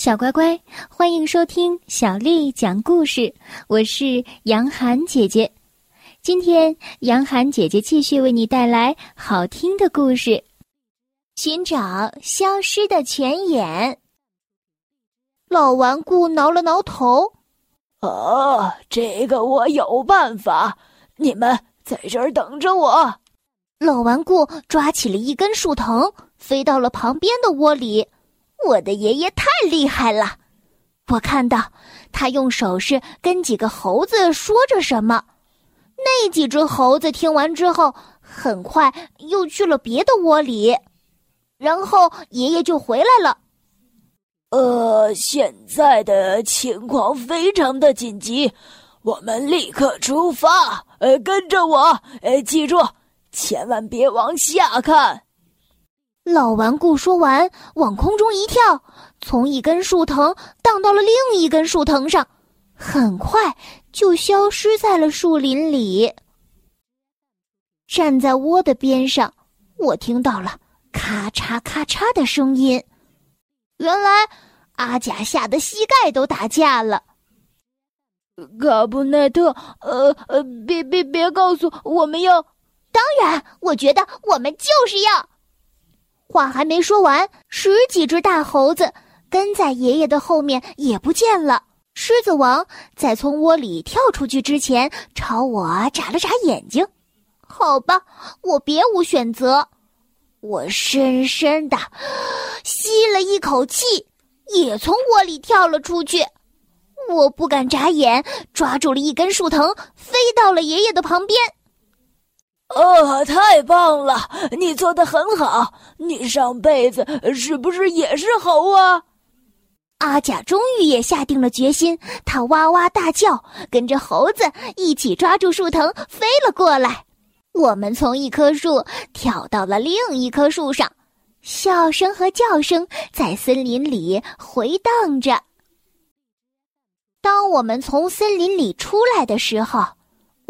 小乖乖，欢迎收听小丽讲故事。我是杨涵姐姐，今天杨涵姐姐继续为你带来好听的故事，寻找消失的泉眼。老顽固挠了挠头，哦，这个我有办法，你们在这儿等着我。老顽固抓起了一根树藤，飞到了旁边的窝里。我的爷爷太厉害了，我看到他用手势跟几个猴子说着什么。那几只猴子听完之后，很快又去了别的窝里，然后爷爷就回来了。呃，现在的情况非常的紧急，我们立刻出发。呃，跟着我，呃，记住，千万别往下看。老顽固说完，往空中一跳，从一根树藤荡到了另一根树藤上，很快就消失在了树林里。站在窝的边上，我听到了咔嚓咔嚓的声音。原来阿甲吓得膝盖都打架了。卡布奈特，呃呃，别别别告诉我们要！当然，我觉得我们就是要。话还没说完，十几只大猴子跟在爷爷的后面也不见了。狮子王在从窝里跳出去之前，朝我眨了眨眼睛。好吧，我别无选择。我深深的吸了一口气，也从窝里跳了出去。我不敢眨眼，抓住了一根树藤，飞到了爷爷的旁边。哦，太棒了！你做的很好。你上辈子是不是也是猴啊？阿甲终于也下定了决心，他哇哇大叫，跟着猴子一起抓住树藤飞了过来。我们从一棵树跳到了另一棵树上，笑声和叫声在森林里回荡着。当我们从森林里出来的时候。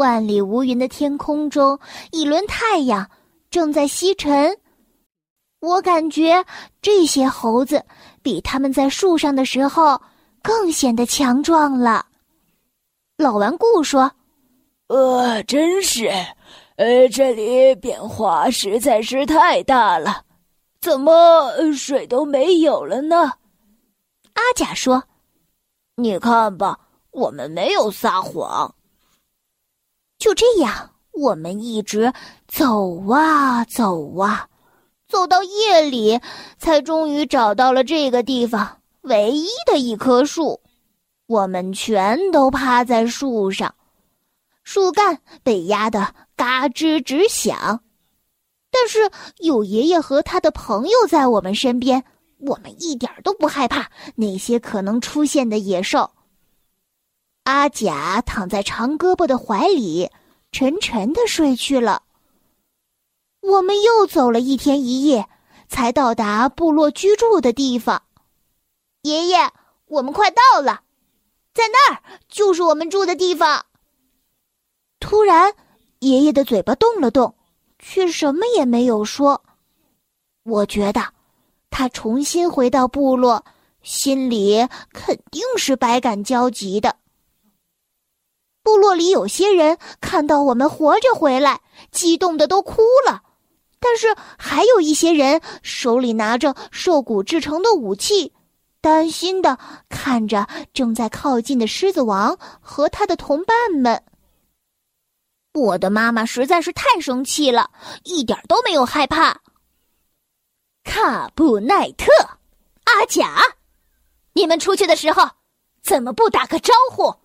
万里无云的天空中，一轮太阳正在西沉。我感觉这些猴子比他们在树上的时候更显得强壮了。老顽固说：“呃，真是，呃，这里变化实在是太大了。怎么水都没有了呢？”阿甲说：“你看吧，我们没有撒谎。”就这样，我们一直走啊走啊，走到夜里，才终于找到了这个地方唯一的一棵树。我们全都趴在树上，树干被压得嘎吱直响。但是有爷爷和他的朋友在我们身边，我们一点都不害怕那些可能出现的野兽。阿甲躺在长胳膊的怀里，沉沉的睡去了。我们又走了一天一夜，才到达部落居住的地方。爷爷，我们快到了，在那儿就是我们住的地方。突然，爷爷的嘴巴动了动，却什么也没有说。我觉得，他重新回到部落，心里肯定是百感交集的。部落里有些人看到我们活着回来，激动的都哭了；但是还有一些人手里拿着兽骨制成的武器，担心的看着正在靠近的狮子王和他的同伴们。我的妈妈实在是太生气了，一点都没有害怕。卡布奈特，阿甲，你们出去的时候怎么不打个招呼？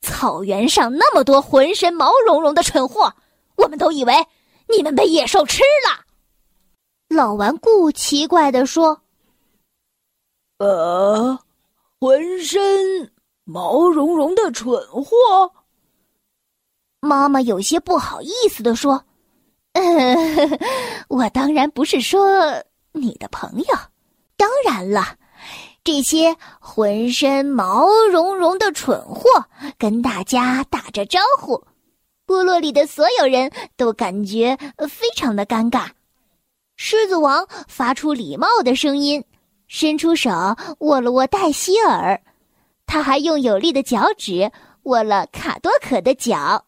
草原上那么多浑身毛茸茸的蠢货，我们都以为你们被野兽吃了。老顽固奇怪的说：“呃，浑身毛茸茸的蠢货。”妈妈有些不好意思的说：“呃，我当然不是说你的朋友，当然了。”这些浑身毛茸茸的蠢货跟大家打着招呼，部落里的所有人都感觉非常的尴尬。狮子王发出礼貌的声音：“伸出手握了握黛西尔，他还用有力的脚趾握了卡多可的脚。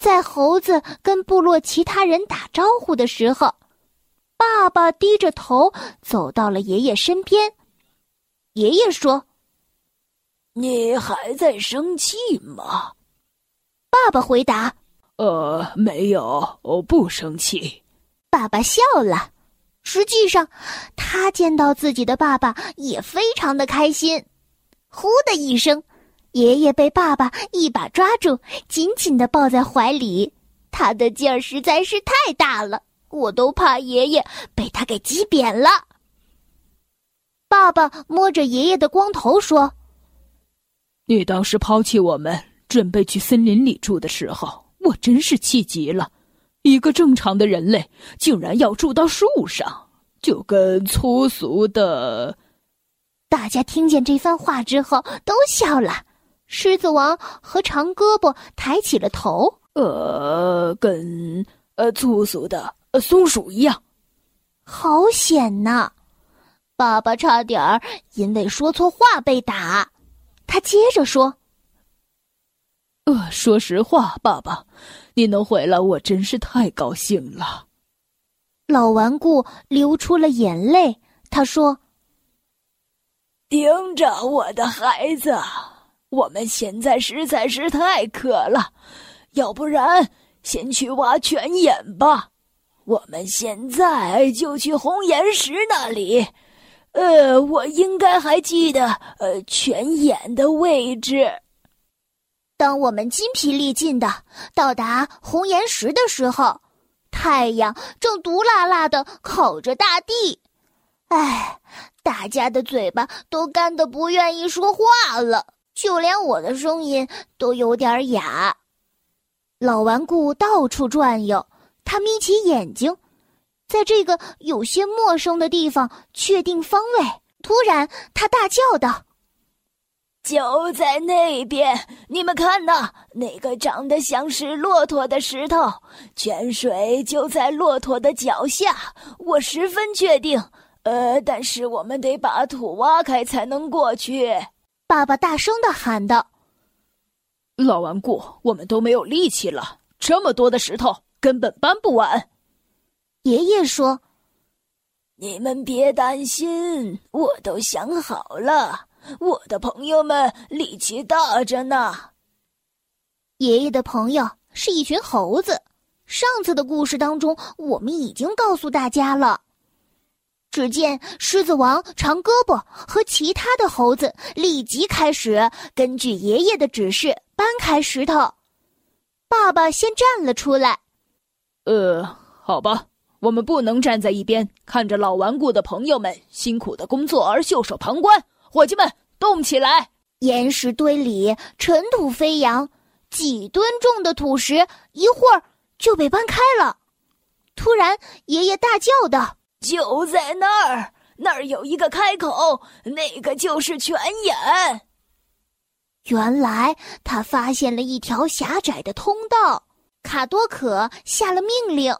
在猴子跟部落其他人打招呼的时候，爸爸低着头走到了爷爷身边。爷爷说：“你还在生气吗？”爸爸回答：“呃，没有，我不生气。”爸爸笑了。实际上，他见到自己的爸爸也非常的开心。呼的一声。爷爷被爸爸一把抓住，紧紧的抱在怀里，他的劲儿实在是太大了，我都怕爷爷被他给挤扁了。爸爸摸着爷爷的光头说：“你当时抛弃我们，准备去森林里住的时候，我真是气极了。一个正常的人类竟然要住到树上，就跟粗俗的……”大家听见这番话之后都笑了。狮子王和长胳膊抬起了头，呃，跟呃粗俗的呃松鼠一样，好险呐！爸爸差点儿因为说错话被打。他接着说：“呃，说实话，爸爸，你能回来，我真是太高兴了。”老顽固流出了眼泪。他说：“盯着我的孩子。”我们现在实在是太渴了，要不然先去挖泉眼吧。我们现在就去红岩石那里。呃，我应该还记得呃泉眼的位置。当我们筋疲力尽的到达红岩石的时候，太阳正毒辣辣的烤着大地。唉，大家的嘴巴都干得不愿意说话了。就连我的声音都有点哑。老顽固到处转悠，他眯起眼睛，在这个有些陌生的地方确定方位。突然，他大叫道：“就在那边！你们看呐，那个长得像是骆驼的石头，泉水就在骆驼的脚下。我十分确定。呃，但是我们得把土挖开才能过去。”爸爸大声的喊道：“老顽固，我们都没有力气了，这么多的石头根本搬不完。”爷爷说：“你们别担心，我都想好了，我的朋友们力气大着呢。”爷爷的朋友是一群猴子，上次的故事当中我们已经告诉大家了。只见狮子王长胳膊和其他的猴子立即开始根据爷爷的指示搬开石头。爸爸先站了出来。呃，好吧，我们不能站在一边看着老顽固的朋友们辛苦的工作而袖手旁观。伙计们，动起来！岩石堆里尘土飞扬，几吨重的土石一会儿就被搬开了。突然，爷爷大叫道。就在那儿，那儿有一个开口，那个就是泉眼。原来他发现了一条狭窄的通道。卡多可下了命令，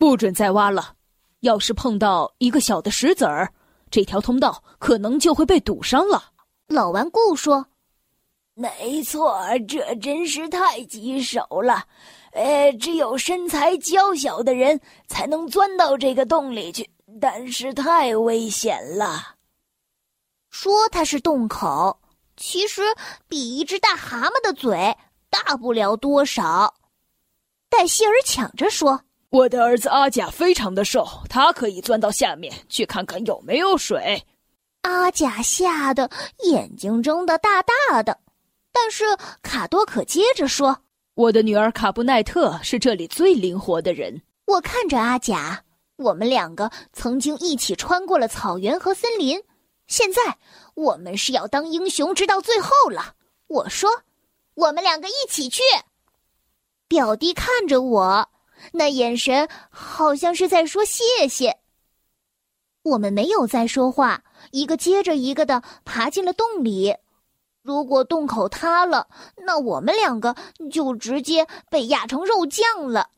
不准再挖了。要是碰到一个小的石子儿，这条通道可能就会被堵上了。老顽固说：“没错，这真是太棘手了。呃，只有身材娇小的人才能钻到这个洞里去。”但是太危险了。说它是洞口，其实比一只大蛤蟆的嘴大不了多少。黛西尔抢着说：“我的儿子阿甲非常的瘦，他可以钻到下面去看看有没有水。”阿甲吓得眼睛睁得大大的，但是卡多可接着说：“我的女儿卡布奈特是这里最灵活的人。”我看着阿甲。我们两个曾经一起穿过了草原和森林，现在我们是要当英雄直到最后了。我说：“我们两个一起去。”表弟看着我，那眼神好像是在说谢谢。我们没有再说话，一个接着一个的爬进了洞里。如果洞口塌了，那我们两个就直接被压成肉酱了。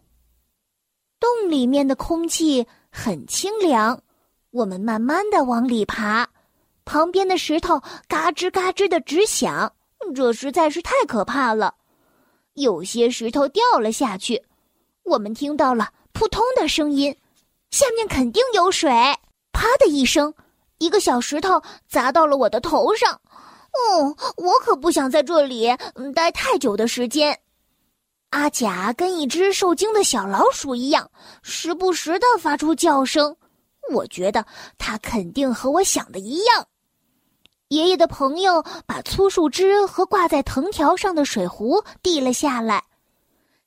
洞里面的空气很清凉，我们慢慢的往里爬，旁边的石头嘎吱嘎吱的直响，这实在是太可怕了。有些石头掉了下去，我们听到了扑通的声音，下面肯定有水。啪的一声，一个小石头砸到了我的头上。哦，我可不想在这里待太久的时间。阿甲跟一只受惊的小老鼠一样，时不时的发出叫声。我觉得他肯定和我想的一样。爷爷的朋友把粗树枝和挂在藤条上的水壶递了下来。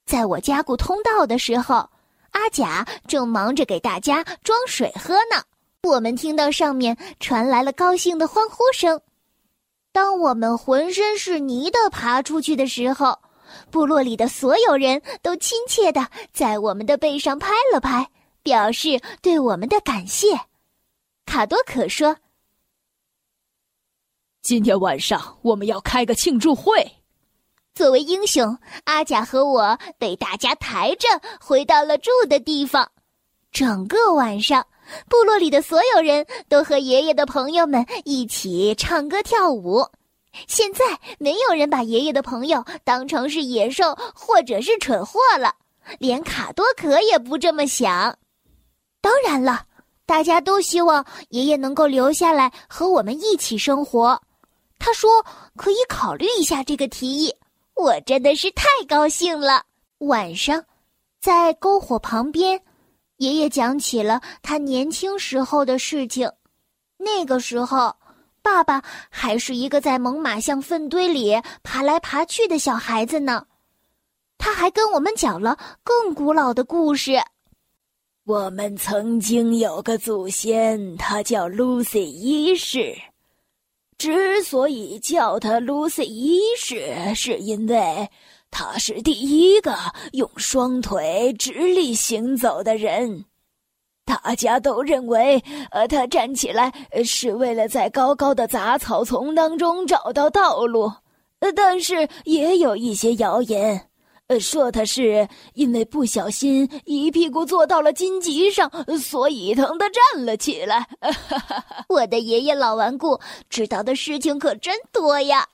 在我加固通道的时候，阿甲正忙着给大家装水喝呢。我们听到上面传来了高兴的欢呼声。当我们浑身是泥的爬出去的时候，部落里的所有人都亲切的在我们的背上拍了拍。表示对我们的感谢，卡多可说：“今天晚上我们要开个庆祝会。”作为英雄，阿甲和我被大家抬着回到了住的地方。整个晚上，部落里的所有人都和爷爷的朋友们一起唱歌跳舞。现在，没有人把爷爷的朋友当成是野兽或者是蠢货了，连卡多可也不这么想。当然了，大家都希望爷爷能够留下来和我们一起生活。他说可以考虑一下这个提议，我真的是太高兴了。晚上，在篝火旁边，爷爷讲起了他年轻时候的事情。那个时候，爸爸还是一个在猛犸象粪堆里爬来爬去的小孩子呢。他还跟我们讲了更古老的故事。我们曾经有个祖先，他叫 Lucy 一世。之所以叫他 Lucy 一世，是因为他是第一个用双腿直立行走的人。大家都认为，呃，他站起来是为了在高高的杂草丛当中找到道路。呃，但是也有一些谣言。呃，说他是因为不小心一屁股坐到了荆棘上，所以疼的站了起来。我的爷爷老顽固，知道的事情可真多呀。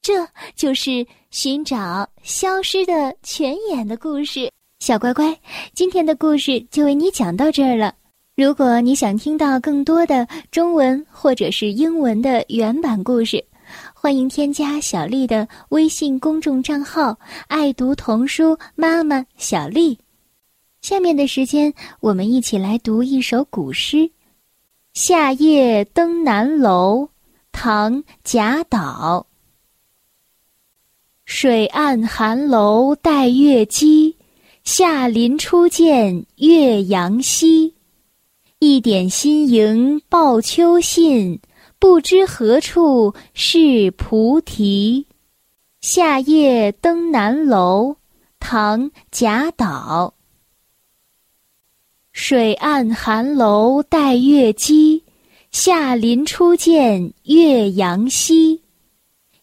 这就是寻找消失的泉眼的故事。小乖乖，今天的故事就为你讲到这儿了。如果你想听到更多的中文或者是英文的原版故事。欢迎添加小丽的微信公众账号“爱读童书妈妈小丽”。下面的时间，我们一起来读一首古诗《夏夜登南楼》，唐·贾岛。水岸寒楼带月积，夏林初见岳阳西。一点新萤报秋信。不知何处是菩提，夏夜登南楼。唐·贾岛。水岸寒楼带月积，夏林初见岳阳西。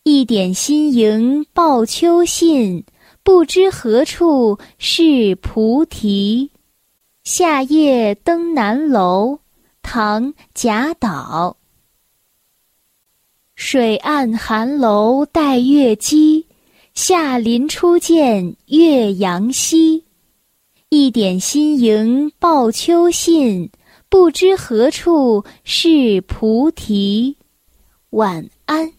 一点新萤报秋信，不知何处是菩提。夏夜登南楼。唐·贾岛。水岸寒楼待月积，夏林初见岳阳西。一点新萤报秋信，不知何处是菩提。晚安。